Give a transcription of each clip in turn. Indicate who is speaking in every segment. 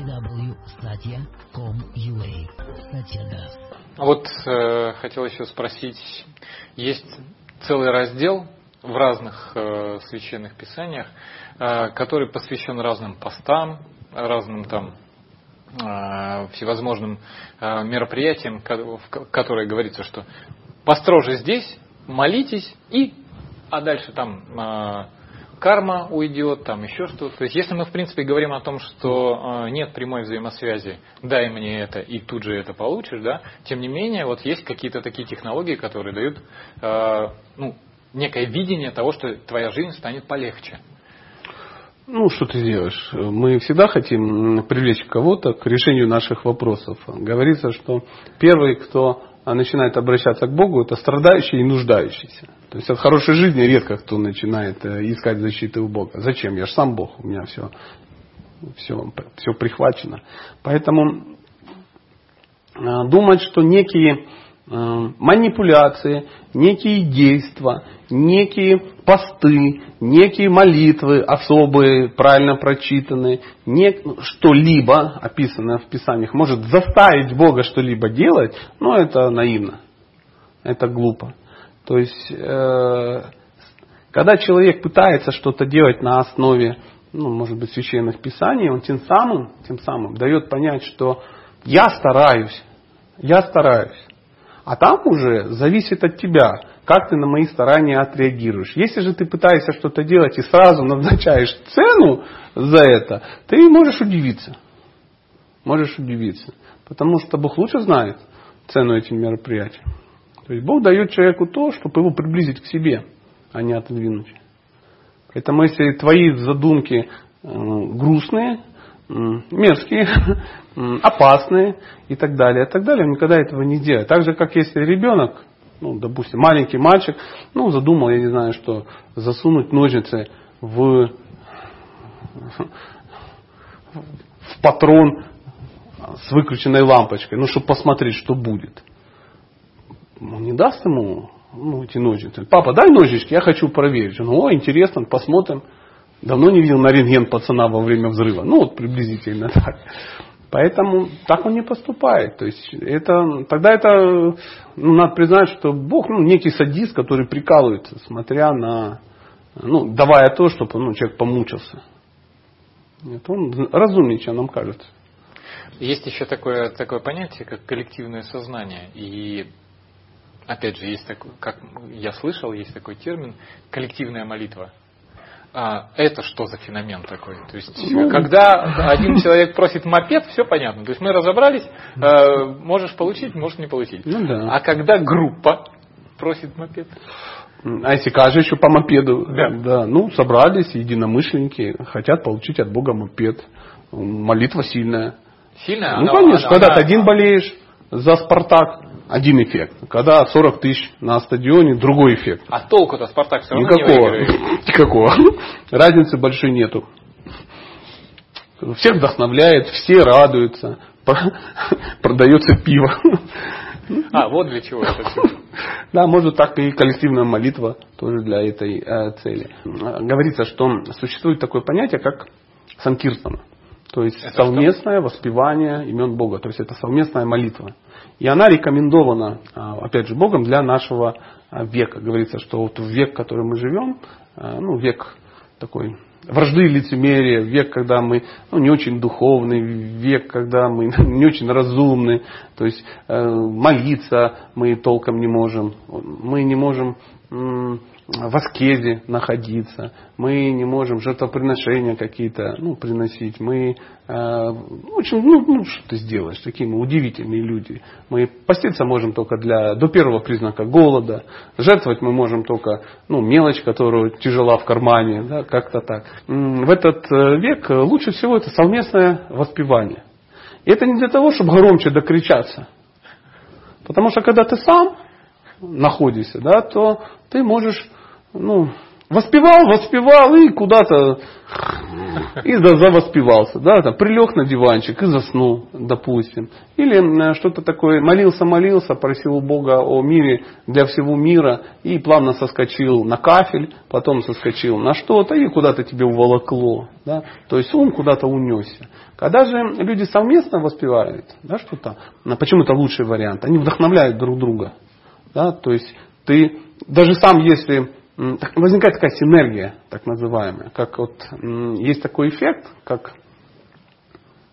Speaker 1: www.satya.com.ua Satya Das.
Speaker 2: Вот э, хотел еще спросить, есть целый раздел в разных э, священных писаниях, э, который посвящен разным постам, разным там э, всевозможным э, мероприятиям, в которые говорится, что построже здесь, молитесь и, а дальше там э, карма уйдет, там еще что-то. То есть, если мы, в принципе, говорим о том, что э, нет прямой взаимосвязи, дай мне это и тут же это получишь, да, тем не менее, вот есть какие-то такие технологии, которые дают э, ну, некое видение того, что твоя жизнь станет полегче.
Speaker 3: Ну, что ты делаешь? Мы всегда хотим привлечь кого-то к решению наших вопросов. Говорится, что первый, кто начинает обращаться к Богу, это страдающий и нуждающийся. То есть от хорошей жизни редко кто начинает э, искать защиты у Бога. Зачем? Я же сам Бог, у меня все, все, все прихвачено. Поэтому э, думать, что некие манипуляции, некие действия, некие посты, некие молитвы особые, правильно прочитанные, не, что-либо, описанное в Писаниях, может заставить Бога что-либо делать, но это наивно, это глупо. То есть, э, когда человек пытается что-то делать на основе, ну, может быть, священных писаний, он тем самым, тем самым дает понять, что я стараюсь, я стараюсь. А там уже зависит от тебя, как ты на мои старания отреагируешь. Если же ты пытаешься что-то делать и сразу назначаешь цену за это, ты можешь удивиться. Можешь удивиться. Потому что Бог лучше знает цену этим мероприятиям. То есть Бог дает человеку то, чтобы его приблизить к себе, а не отодвинуть. Поэтому если твои задумки э, грустные, мерзкие, опасные и так далее, и так далее, он никогда этого не делает. Так же, как если ребенок, ну, допустим, маленький мальчик, ну, задумал, я не знаю, что, засунуть ножницы в, в патрон с выключенной лампочкой, ну, чтобы посмотреть, что будет он не даст ему ну, эти ножницы. Папа, дай ножички, я хочу проверить. Он, о, интересно, посмотрим. Давно не видел на рентген пацана во время взрыва. Ну, вот приблизительно так. Поэтому так он не поступает. То есть это, тогда это, ну, надо признать, что Бог, ну, некий садист, который прикалывается, смотря на, ну, давая то, чтобы ну, человек помучился. Это он разумнее, чем нам кажется.
Speaker 2: Есть еще такое, такое понятие, как коллективное сознание. И опять же, есть такой, как я слышал, есть такой термин, коллективная молитва. А, это что за феномен такой? То есть, ну, когда один человек просит мопед, все понятно. То есть мы разобрались, э, можешь получить, можешь не получить.
Speaker 3: Ну, да.
Speaker 2: А когда группа просит мопед?
Speaker 3: А если каждый еще по мопеду? Да. да. Ну, собрались единомышленники, хотят получить от Бога мопед. Молитва сильная.
Speaker 2: Сильная?
Speaker 3: Ну, она, конечно, она, когда она, ты один болеешь за Спартак, один эффект. Когда 40 тысяч на стадионе, другой эффект.
Speaker 2: А толку-то Спартак все равно
Speaker 3: Никакого.
Speaker 2: не
Speaker 3: Никакого. Разницы большой нету. Всех вдохновляет, все радуются, продается пиво.
Speaker 2: А, вот для чего это все.
Speaker 3: Да, может так и коллективная молитва тоже для этой э, цели. Говорится, что существует такое понятие, как санкиртана. То есть это совместное что? воспевание имен Бога. То есть это совместная молитва. И она рекомендована, а, опять же, Богом для нашего а, века. Говорится, что вот в век, в котором мы живем, а, ну, век такой вражды и лицемерия, век, когда мы ну, не очень духовный, век, когда мы не очень разумны, то есть э, молиться мы толком не можем, мы не можем в аскезе находиться, мы не можем жертвоприношения какие-то ну, приносить, мы э, очень, ну, ну что ты сделаешь, такие мы удивительные люди. Мы поститься можем только для, до первого признака голода, жертвовать мы можем только ну, мелочь, которая тяжела в кармане, да, как-то так. В этот э, век лучше всего это совместное воспевание. И это не для того, чтобы громче докричаться. Потому что когда ты сам находишься, да, то ты можешь ну, Воспевал, воспевал и куда-то и завоспевался, да, там, прилег на диванчик и заснул, допустим. Или что-то такое, молился, молился, просил у Бога о мире для всего мира и плавно соскочил на кафель, потом соскочил на что-то и куда-то тебе уволокло. Да? То есть он куда-то унесся. Когда же люди совместно воспевают, да, что-то, почему это лучший вариант, они вдохновляют друг друга. Да? То есть ты, даже сам если возникает такая синергия, так называемая, как вот есть такой эффект, как,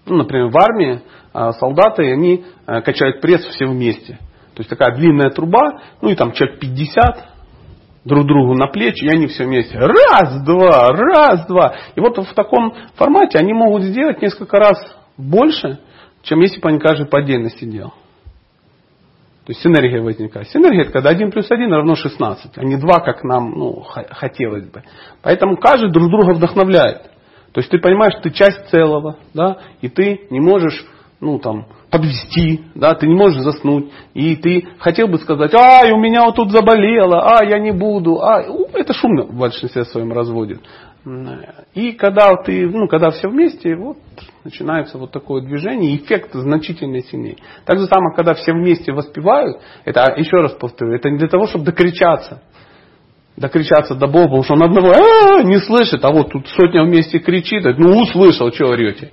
Speaker 3: ну, например, в армии а, солдаты, они а, качают пресс все вместе. То есть такая длинная труба, ну и там человек 50 друг другу на плечи, и они все вместе. Раз, два, раз, два. И вот в таком формате они могут сделать несколько раз больше, чем если бы они каждый по отдельности делал. То есть синергия возникает. Синергия это когда 1 плюс 1 равно 16, а не 2, как нам ну, хотелось бы. Поэтому каждый друг друга вдохновляет. То есть ты понимаешь, ты часть целого, да, и ты не можешь ну, там, подвести, да, ты не можешь заснуть, и ты хотел бы сказать, ай, у меня вот тут заболело, а, я не буду, а, это шумно в большинстве своем разводит. И когда ты, ну, когда все вместе, вот начинается вот такое движение, эффект значительно сильнее. Так же самое, когда все вместе воспевают, это, еще раз повторю, это не для того, чтобы докричаться, докричаться до Бога, потому что он одного а, не слышит, а вот тут сотня вместе кричит, ну услышал, что орете.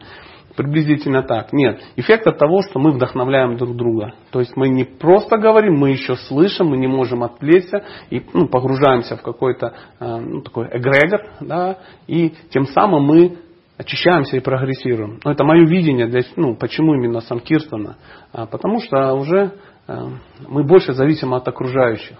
Speaker 3: Приблизительно так. Нет. Эффект от того, что мы вдохновляем друг друга. То есть мы не просто говорим, мы еще слышим, мы не можем отвлечься и ну, погружаемся в какой-то э, ну, такой эгрегор, да, и тем самым мы очищаемся и прогрессируем. Но это мое видение, для, ну, почему именно Санкирстана. А, потому что уже э, мы больше зависим от окружающих.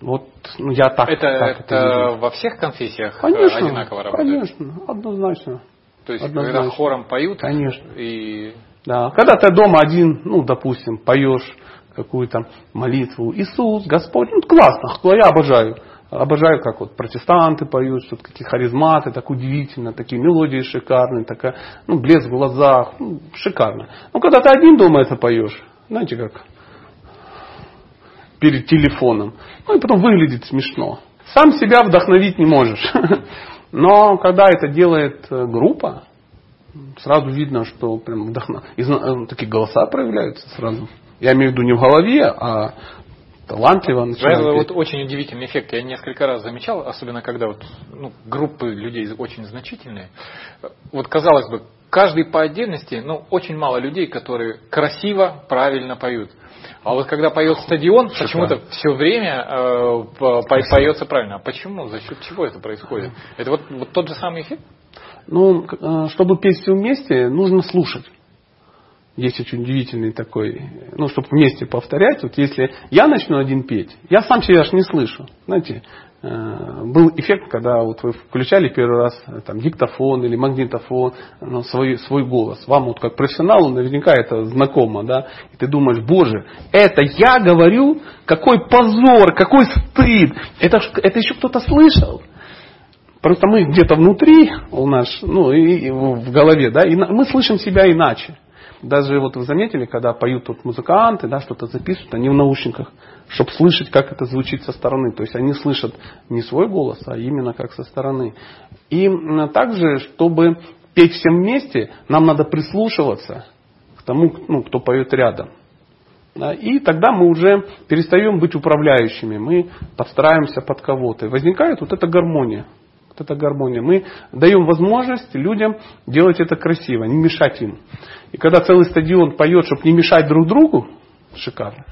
Speaker 3: Вот ну, я так.
Speaker 2: Это,
Speaker 3: так
Speaker 2: это, это во всех конфессиях э,
Speaker 3: конечно,
Speaker 2: одинаково работает?
Speaker 3: Конечно, однозначно.
Speaker 2: То есть,
Speaker 3: Однозначно.
Speaker 2: когда хором поют,
Speaker 3: Конечно.
Speaker 2: и
Speaker 3: Да. Когда ты дома один, ну, допустим, поешь какую-то молитву, Иисус, Господь, ну, классно, я обожаю. Обожаю, как вот протестанты поют, что-то какие харизматы, так удивительно, такие мелодии шикарные, такая, ну, блеск в глазах, ну, шикарно. Ну, когда ты один дома это поешь, знаете как, перед телефоном, ну, и потом выглядит смешно. Сам себя вдохновить не можешь. Но когда это делает э, группа, сразу видно, что прям вдохно... Э, такие голоса проявляются сразу. Я имею в виду не в голове, а талантливо начинают
Speaker 2: Это вот очень удивительный эффект. Я несколько раз замечал, особенно когда вот, ну, группы людей очень значительные. Вот казалось бы, каждый по отдельности, ну, очень мало людей, которые красиво, правильно поют. А вот когда поет стадион, почему-то все время э, по, поется правильно. А почему? За счет чего это происходит? Это вот, вот тот же самый эффект?
Speaker 3: Ну, э, чтобы петь все вместе, нужно слушать. Есть очень удивительный такой, ну, чтобы вместе повторять. Вот если я начну один петь, я сам себя аж не слышу. Знаете, был эффект, когда вот вы включали первый раз э, там, диктофон или магнитофон, ну, свой, свой голос. Вам вот как профессионалу наверняка это знакомо, да? И ты думаешь, боже, это я говорю, какой позор, какой стыд. Это, это еще кто-то слышал. Просто мы где-то внутри у нас, ну, и, и в голове, да, и мы слышим себя иначе. Даже вот вы заметили, когда поют тут музыканты, да, что-то записывают, они в наушниках, чтобы слышать, как это звучит со стороны. То есть они слышат не свой голос, а именно как со стороны. И также, чтобы петь всем вместе, нам надо прислушиваться к тому, ну, кто поет рядом. И тогда мы уже перестаем быть управляющими, мы подстраиваемся под кого-то. И возникает вот эта гармония. Вот эта гармония. Мы даем возможность людям делать это красиво, не мешать им. И когда целый стадион поет, чтобы не мешать друг другу, шикарно.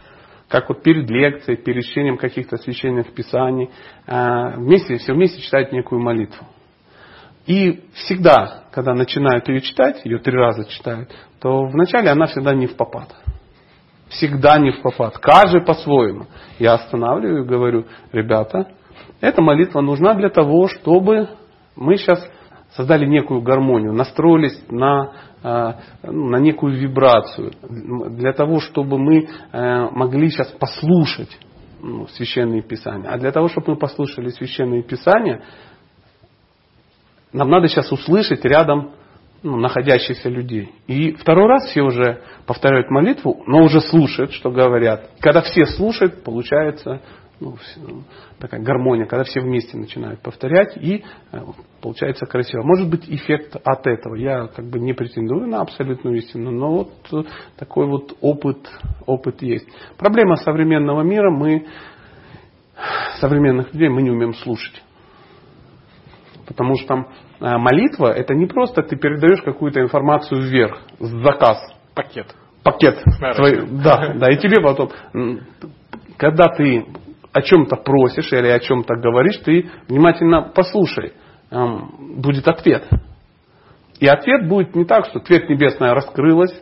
Speaker 3: Как вот перед лекцией, перед чтением каких-то священных писаний, а, вместе, все вместе читать некую молитву. И всегда, когда начинают ее читать, ее три раза читают, то вначале она всегда не в попад. Всегда не в попад. Каждый по-своему. Я останавливаю и говорю, ребята, эта молитва нужна для того, чтобы мы сейчас создали некую гармонию, настроились на, э, на некую вибрацию, для того, чтобы мы э, могли сейчас послушать ну, священные писания. А для того, чтобы мы послушали священные писания, нам надо сейчас услышать рядом ну, находящихся людей. И второй раз все уже повторяют молитву, но уже слушают, что говорят. Когда все слушают, получается ну, такая гармония, когда все вместе начинают повторять, и э, получается красиво. Может быть эффект от этого. Я как бы не претендую на абсолютную истину, но вот э, такой вот опыт, опыт есть. Проблема современного мира, мы, современных людей, мы не умеем слушать. Потому что э, молитва это не просто ты передаешь какую-то информацию вверх, заказ.
Speaker 2: Пакет.
Speaker 3: Пакет. Свой, да, да, и тебе потом, когда ты о чем-то просишь или о чем-то говоришь, ты внимательно послушай. Будет ответ. И ответ будет не так, что цвет небесная раскрылась,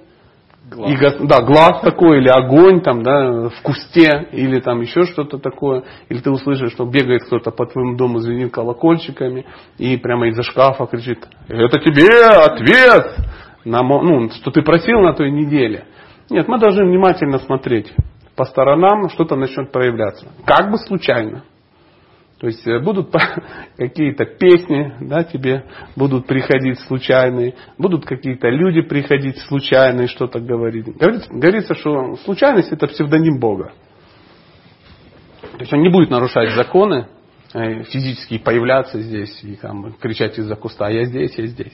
Speaker 3: Глаз. И, да, глаз такой, или огонь там, да, в кусте, или там еще что-то такое. Или ты услышишь, что бегает кто-то по твоему дому, звенит колокольчиками, и прямо из-за шкафа кричит, это тебе ответ, на, ну, что ты просил на той неделе. Нет, мы должны внимательно смотреть по сторонам что-то начнет проявляться. Как бы случайно. То есть э, будут какие-то песни, да, тебе будут приходить случайные, будут какие-то люди приходить случайные, что-то говорить. Говорится, говорится, что случайность это псевдоним Бога. То есть он не будет нарушать законы, э, физически появляться здесь и там, кричать из-за куста, я здесь, я здесь.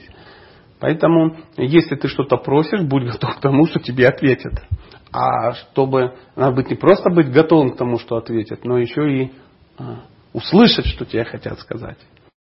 Speaker 3: Поэтому, если ты что-то просишь, будь готов к тому, что тебе ответят. А чтобы, надо быть не просто быть готовым к тому, что ответят, но еще и а, услышать, что тебе хотят сказать.